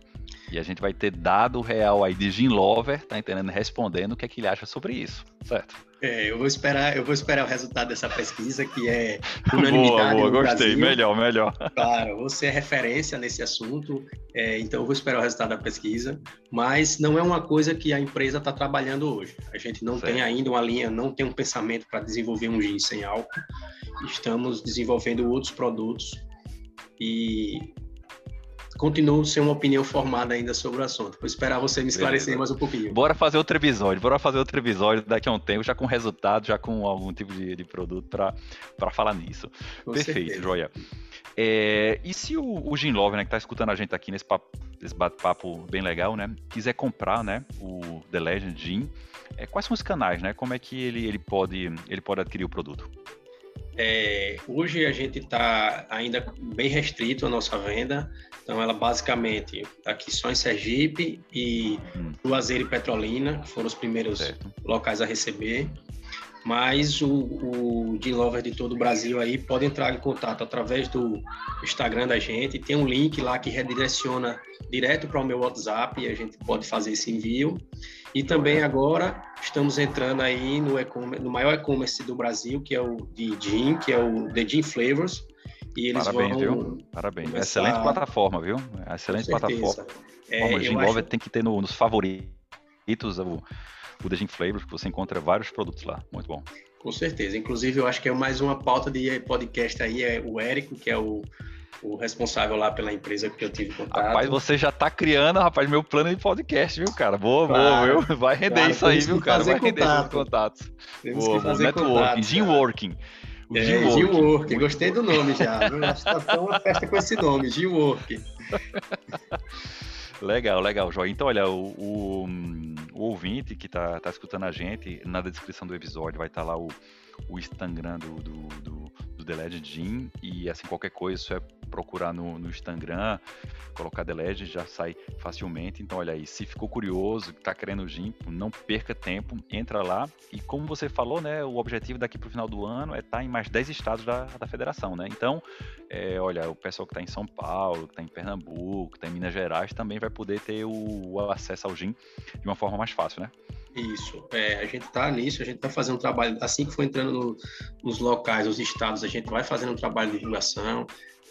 E a gente vai ter dado real aí de Jim Lover, tá entendendo? Respondendo o que, é que ele acha sobre isso, certo? É, eu vou esperar, eu vou esperar o resultado dessa pesquisa, que é unanimidade. boa, boa, gostei, Brasil. melhor, melhor. Claro, você é referência nesse assunto, é, então eu vou esperar o resultado da pesquisa, mas não é uma coisa que a empresa está trabalhando hoje. A gente não certo. tem ainda uma linha, não tem um pensamento para desenvolver um gin sem álcool. Estamos desenvolvendo outros produtos e continuo sem uma opinião formada ainda sobre o assunto. Vou esperar você me esclarecer Beleza. mais um pouquinho. Bora fazer outro episódio, bora fazer outro episódio daqui a um tempo, já com resultado, já com algum tipo de, de produto para falar nisso. Com Perfeito, certeza. joia. É, e se o, o Jim Love, né, que está escutando a gente aqui nesse, nesse bate-papo bem legal, né, quiser comprar né, o The Legend Jim, é, quais são os canais, né? Como é que ele, ele, pode, ele pode adquirir o produto? É, hoje a gente está ainda bem restrito a nossa venda, então ela basicamente está aqui só em Sergipe e hum. Juazeiro e Petrolina, que foram os primeiros certo. locais a receber. Mas o, o Lover de todo o Brasil aí pode entrar em contato através do Instagram da gente. Tem um link lá que redireciona direto para o meu WhatsApp e a gente pode fazer esse envio. E também agora estamos entrando aí no, no maior e-commerce do Brasil, que é o de Gin, que é o The Gin Flavors. E eles Parabéns, vão viu? Parabéns. Começar... Excelente plataforma, viu? Excelente plataforma. É, o Gin acho... tem que ter no, nos favoritos o o The Gin Flavors, que você encontra vários produtos lá. Muito bom. Com certeza. Inclusive, eu acho que é mais uma pauta de podcast aí, é o Érico, que é o, o responsável lá pela empresa que eu tive contato. Rapaz, você já tá criando, rapaz, meu plano de podcast, viu, cara? Boa, claro, boa, viu? Vai render claro, isso aí, viu, cara? Vai render esses contatos. Temos boa, que fazer networking, contato, Gymworking. É, Gymworking, gostei do nome já. Acho que tá uma festa com esse nome, Gymworking. Legal, legal, Joia. Então, olha, o, o, o ouvinte que está tá escutando a gente, na descrição do episódio vai estar tá lá o, o Instagram do, do, do, do The Legend e assim, qualquer coisa, isso é procurar no, no Instagram, colocar The Legend, já sai facilmente. Então, olha aí, se ficou curioso, está querendo o Gym, não perca tempo, entra lá. E como você falou, né, o objetivo daqui para o final do ano é estar tá em mais 10 estados da, da federação, né? Então, é, olha, o pessoal que está em São Paulo, que está em Pernambuco, que está em Minas Gerais, também vai poder ter o, o acesso ao Gym de uma forma mais fácil, né? Isso, é, a gente está nisso, a gente está fazendo um trabalho, assim que for entrando no, nos locais, nos estados, gente vai fazendo um trabalho de divulgação,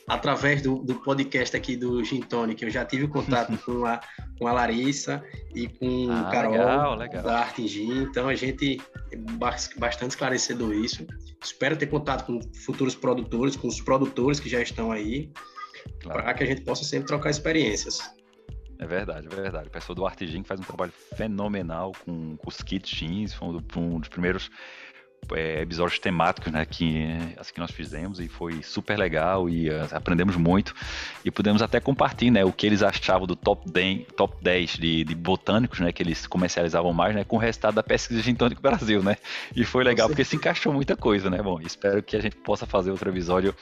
através do, do podcast aqui do Gin Tonic, eu já tive contato com a, com a Larissa e com ah, o Carol legal, legal. da Arte Gin, então a gente é bastante esclarecedor isso. Espero ter contato com futuros produtores, com os produtores que já estão aí, claro. para que a gente possa sempre trocar experiências. É verdade, é verdade. O pessoal do Arte Gin faz um trabalho fenomenal com, com os kits jeans, foi um dos primeiros é, episódios temáticos né, que, assim, que nós fizemos e foi super legal e uh, aprendemos muito e pudemos até compartilhar né, o que eles achavam do top 10, top 10 de, de botânicos né, que eles comercializavam mais né, com o resultado da pesquisa Gintônico Brasil. Né? E foi legal porque se encaixou muita coisa. Né? Bom, espero que a gente possa fazer outro episódio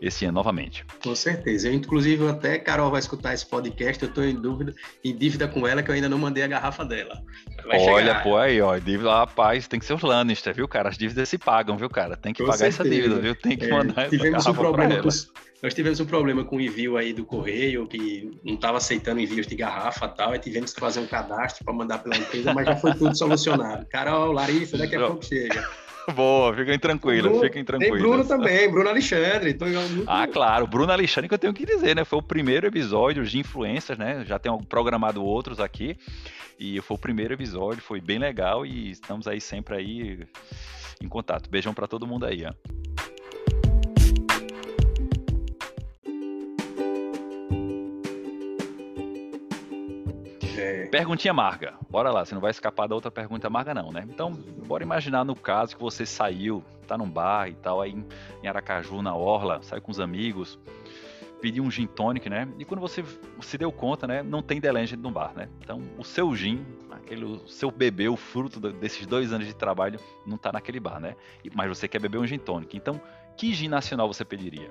esse ano novamente. Com certeza. Eu, inclusive, até Carol vai escutar esse podcast, eu estou em dúvida, em dívida com ela, que eu ainda não mandei a garrafa dela. Vai Olha, chegar. pô, aí, ó, dívida, rapaz, tem que ser os Lannister, viu, cara? As dívidas se pagam, viu, cara? Tem que com pagar certeza. essa dívida, viu? Tem que é, mandar tivemos essa um problema com, Nós tivemos um problema com o envio aí do correio, que não estava aceitando envios de garrafa e tal, e tivemos que fazer um cadastro para mandar pela empresa, mas já foi tudo solucionado. Carol, Larissa, daqui a pouco chega. Boa, fiquem tranquilos, fiquem tranquilos. Tem Bruno também, Bruno Alexandre. Tô. Ah, claro, Bruno Alexandre que eu tenho que dizer, né? Foi o primeiro episódio de influências, né? Já tenho programado outros aqui. E foi o primeiro episódio, foi bem legal e estamos aí sempre aí em contato. Beijão para todo mundo aí, ó. Perguntinha amarga. Bora lá, você não vai escapar da outra pergunta amarga, não, né? Então, bora imaginar no caso que você saiu, tá num bar e tal, aí em Aracaju, na Orla, saiu com os amigos, pediu um gin tonic, né? E quando você se deu conta, né? Não tem Delange no bar, né? Então, o seu gin, aquele, o seu bebê, o fruto desses dois anos de trabalho, não tá naquele bar, né? Mas você quer beber um gin tonic. Então, que gin nacional você pediria?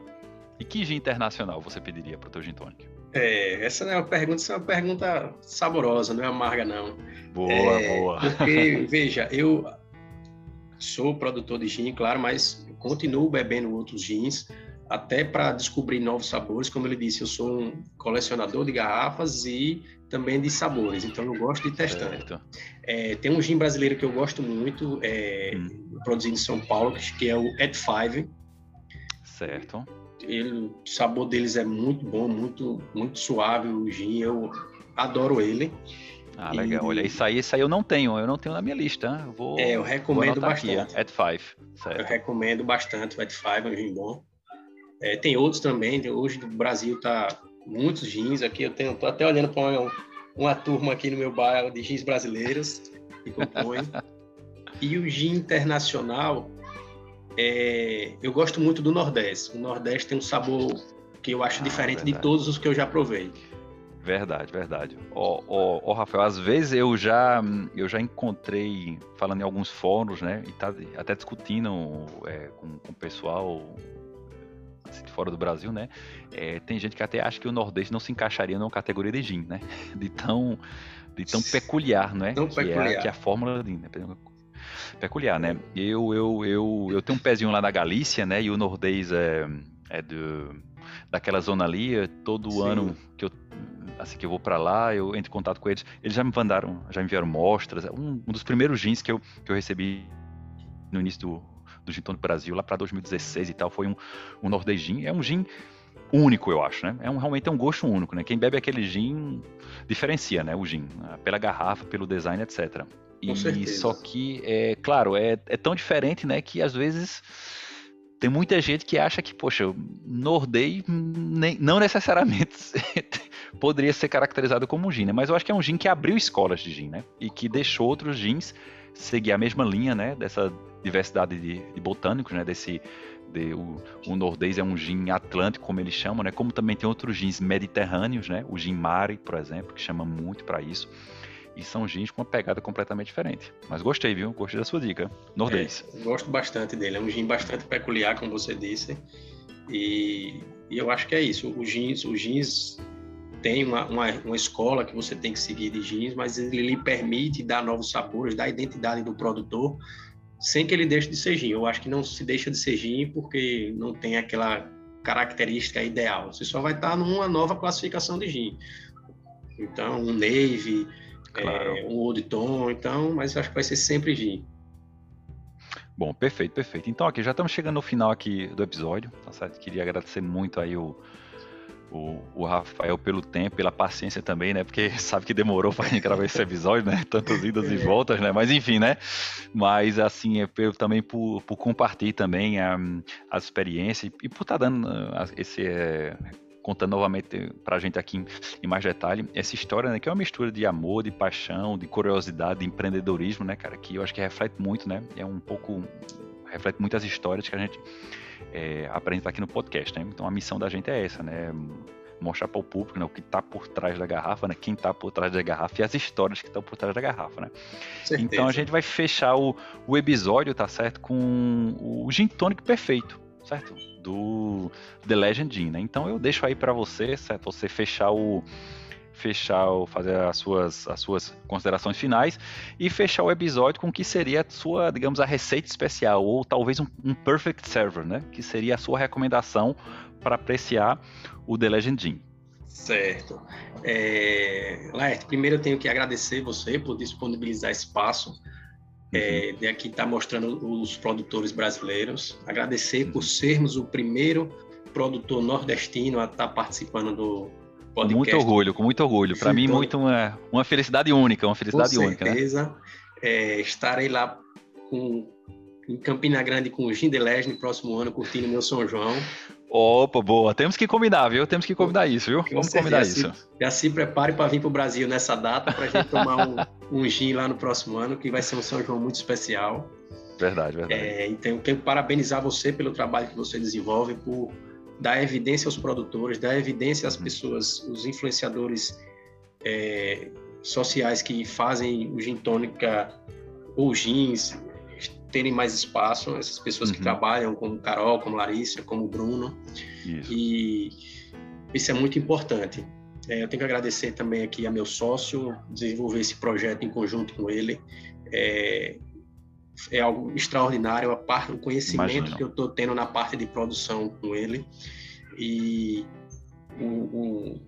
E que gin internacional você pediria para o teu gin tonic? É, essa não é uma pergunta, essa é uma pergunta saborosa, não é amarga não. Boa, é, boa. Porque, veja, eu sou produtor de gin, claro, mas continuo bebendo outros gins, até para descobrir novos sabores. Como ele disse, eu sou um colecionador de garrafas e também de sabores, então eu gosto de testar. É, tem um gin brasileiro que eu gosto muito, é, hum. produzido em São Paulo, que é o At Five. Certo ele, o sabor deles é muito bom, muito, muito suave o gin, eu adoro ele. Ah, legal. E... Olha, isso aí, isso aí eu não tenho, eu não tenho na minha lista. Eu vou, é, eu recomendo bastante. Aqui, at Five. Certo. Eu recomendo bastante o At Five, é um gin bom. É, tem outros também, hoje o Brasil está muitos jeans aqui. Eu tenho, tô até olhando para uma, uma turma aqui no meu bairro de jeans brasileiros que compõem. e o gin internacional, é, eu gosto muito do Nordeste. O Nordeste tem um sabor que eu acho ah, diferente verdade. de todos os que eu já provei. Verdade, verdade. Ó, oh, oh, Rafael, às vezes eu já eu já encontrei, falando em alguns fóruns, né, e tá até discutindo é, com, com o pessoal assim, de fora do Brasil, né, é, tem gente que até acha que o Nordeste não se encaixaria numa categoria de gin, né, de tão, de tão peculiar, não é? Tão que peculiar. É, que é a fórmula de, né, peculiar, né? Eu, eu, eu, eu tenho um pezinho lá na Galícia, né, e o Nordeste é, é do, daquela zona ali, todo Sim. ano que eu assim que eu vou para lá, eu entro em contato com eles, eles já me mandaram, já me enviaram mostras. Um, um dos primeiros jeans que eu, que eu recebi no início do, do Gin Tônico Brasil, lá para 2016 e tal, foi um, um Nordeste Gin. É um gin único, eu acho, né? É um, realmente é um gosto único, né? Quem bebe aquele gin diferencia, né? O gin, pela garrafa, pelo design, etc. E só que, é claro, é, é tão diferente, né? Que às vezes tem muita gente que acha que, poxa, Nordei nem, não necessariamente poderia ser caracterizado como um gin, né? Mas eu acho que é um gin que abriu escolas de gin, né? E que deixou outros gins seguir a mesma linha, né? Dessa diversidade de, de botânicos, né? Desse, de, o, o nordês é um gin atlântico, como eles chamam, né? Como também tem outros gins mediterrâneos, né? O gin mare, por exemplo, que chama muito para isso. E são gins com uma pegada completamente diferente. Mas gostei, viu? Gostei da sua dica. Nordês. É, gosto bastante dele. É um gin bastante peculiar, como você disse. E, e eu acho que é isso. Os jeans, os jeans tem uma, uma, uma, escola que você tem que seguir de jeans, mas ele lhe permite dar novos sabores, dar identidade do produtor, sem que ele deixe de ser gin. Eu acho que não se deixa de ser gin porque não tem aquela característica ideal. Você só vai estar numa nova classificação de gin. Então, um navy, claro. é, um old tom, então, mas acho que vai ser sempre gin. Bom, perfeito, perfeito. Então, aqui já estamos chegando no final aqui do episódio, tá certo? Queria agradecer muito aí o o, o, Rafael pelo tempo, pela paciência também, né? Porque sabe que demorou para gente gravar esse episódio, né? Tantas idas e voltas, né? Mas enfim, né? Mas assim, é também por, por compartilhar também a, as experiências e, por estar tá dando ah, esse. Contando novamente para a gente aqui em, em, mais detalhe essa história, né? Que é uma mistura de amor, de paixão, de curiosidade, de empreendedorismo, né, cara? Que eu acho que reflete muito, né? É um pouco. reflete muitas histórias que a gente é, apresentar aqui no podcast, né? Então a missão da gente é essa, né? Mostrar para o público né, o que está por trás da garrafa, né? Quem está por trás da garrafa e as histórias que estão por trás da garrafa, né? Certeza. Então a gente vai fechar o, o episódio, tá certo? Com o Gin Tonic perfeito, certo? Do The Legend né? Então eu deixo aí para você, certo? Você fechar o fechar, fazer as suas, as suas considerações finais e fechar o episódio com o que seria a sua, digamos, a receita especial, ou talvez um, um perfect server, né? Que seria a sua recomendação para apreciar o The Legend. Certo. É... Laerte, primeiro eu tenho que agradecer você por disponibilizar espaço é, de aqui estar tá mostrando os produtores brasileiros. Agradecer por sermos o primeiro produtor nordestino a estar tá participando do, podcast. Com muito orgulho, com muito orgulho. Para mim, muito uma, uma felicidade única, uma felicidade com única. Com né? certeza. Né? É, estarei lá com, em Campina Grande com o Gin no próximo ano, curtindo meu São João. Opa, boa. Temos que combinar, viu? Temos que combinar isso, viu? Vamos combinar já isso. Se, já se prepare para vir para o Brasil nessa data, para a gente tomar um, um gin lá no próximo ano, que vai ser um São João muito especial. Verdade, verdade. É, então, eu quero parabenizar você pelo trabalho que você desenvolve, por dar evidência aos produtores, dar evidência às uhum. pessoas, os influenciadores é, sociais que fazem o gin tônica ou jeans terem mais espaço, essas pessoas uhum. que trabalham como Carol, como Larissa, como Bruno. Isso. E isso é muito importante. É, eu tenho que agradecer também aqui a meu sócio, desenvolver esse projeto em conjunto com ele. É, é algo extraordinário, a parte, o conhecimento Imagina. que eu estou tendo na parte de produção com ele e o, o,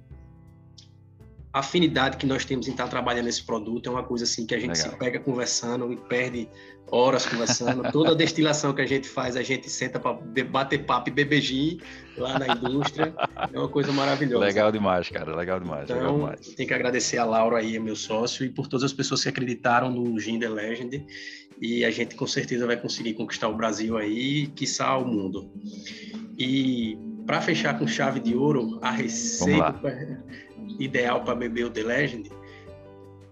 a afinidade que nós temos em estar trabalhando esse produto é uma coisa assim que a gente Legal. se pega conversando e perde horas conversando. Toda a destilação que a gente faz, a gente senta para bater papo e beber gin lá na indústria. É uma coisa maravilhosa. Legal demais, cara. Legal demais. Então, legal demais. Tem que agradecer a Laura aí, meu sócio, e por todas as pessoas que acreditaram no Gin The Legend. E a gente com certeza vai conseguir conquistar o Brasil aí, quiçá o mundo. E para fechar com chave de ouro, a receita ideal para beber o The Legend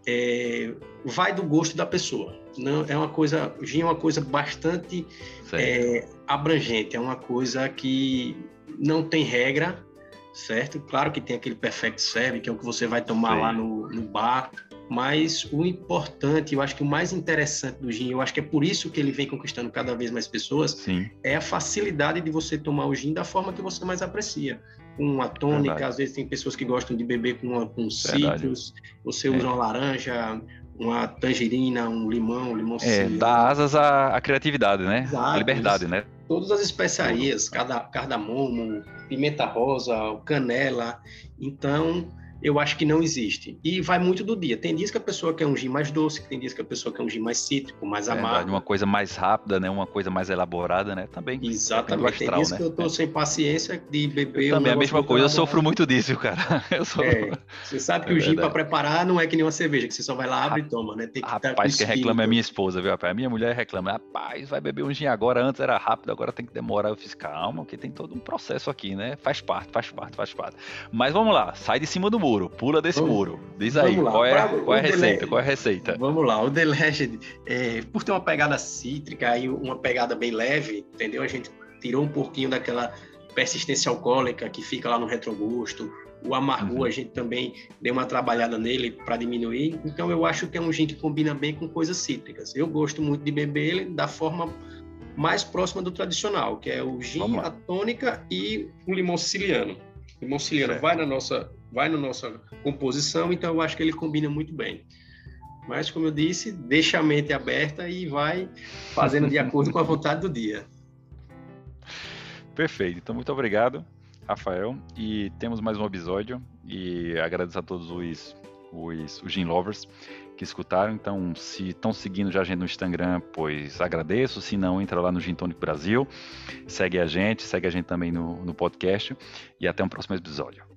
é, vai do gosto da pessoa. Não é uma coisa, gin é uma coisa bastante é, abrangente, é uma coisa que não tem regra, certo? Claro que tem aquele perfect serve, que é o que você vai tomar Sim. lá no, no bar, mas o importante, eu acho que o mais interessante do gin, eu acho que é por isso que ele vem conquistando cada vez mais pessoas, Sim. é a facilidade de você tomar o gin da forma que você mais aprecia. Com uma tônica, Verdade. às vezes tem pessoas que gostam de beber com, com citros, você é. usa uma laranja, uma tangerina, um limão, um limão É, dá asas à, à criatividade, né? Exato, a liberdade, né? Todas as especiarias, cada cardamomo, pimenta rosa, canela. Então, eu acho que não existe. E vai muito do dia. Tem dias que a pessoa quer um gin mais doce, tem dias que a pessoa quer um gin mais cítrico, mais é, amargo. Uma coisa mais rápida, né? Uma coisa mais elaborada, né? Também. Exatamente. Astral, tem dias né? que eu tô é. sem paciência de beber. Eu também um a mesma coisa. Eu sofro muito disso, cara. Eu é, você sabe que é o gin para preparar não é que nem uma cerveja, que você só vai lá, abre e toma, né? Tem que Rapaz, quem reclama é minha esposa, viu? A minha mulher reclama. Rapaz, vai beber um gin agora, antes era rápido, agora tem que demorar. Eu fiz calma, porque tem todo um processo aqui, né? Faz parte, faz parte, faz parte. Mas vamos lá, sai de cima do muro, pula desse muro muro. Diz aí, qual é, qual é a receita? Qual é a receita? Vamos lá, o The Legend, é, por ter uma pegada cítrica e uma pegada bem leve, entendeu? A gente tirou um pouquinho daquela persistência alcoólica que fica lá no retrogusto. O amargor, uhum. a gente também deu uma trabalhada nele para diminuir. Então, eu acho que é um gin que combina bem com coisas cítricas. Eu gosto muito de beber ele da forma mais próxima do tradicional, que é o gin, a tônica e o limão siciliano. O limão siciliano certo. vai na nossa vai na nossa composição, então eu acho que ele combina muito bem. Mas, como eu disse, deixa a mente aberta e vai fazendo de acordo com a vontade do dia. Perfeito. Então, muito obrigado, Rafael. E temos mais um episódio. E agradeço a todos os, os, os Gin Lovers que escutaram. Então, se estão seguindo já a gente no Instagram, pois agradeço. Se não, entra lá no Gin Tonic Brasil. Segue a gente, segue a gente também no, no podcast. E até um próximo episódio.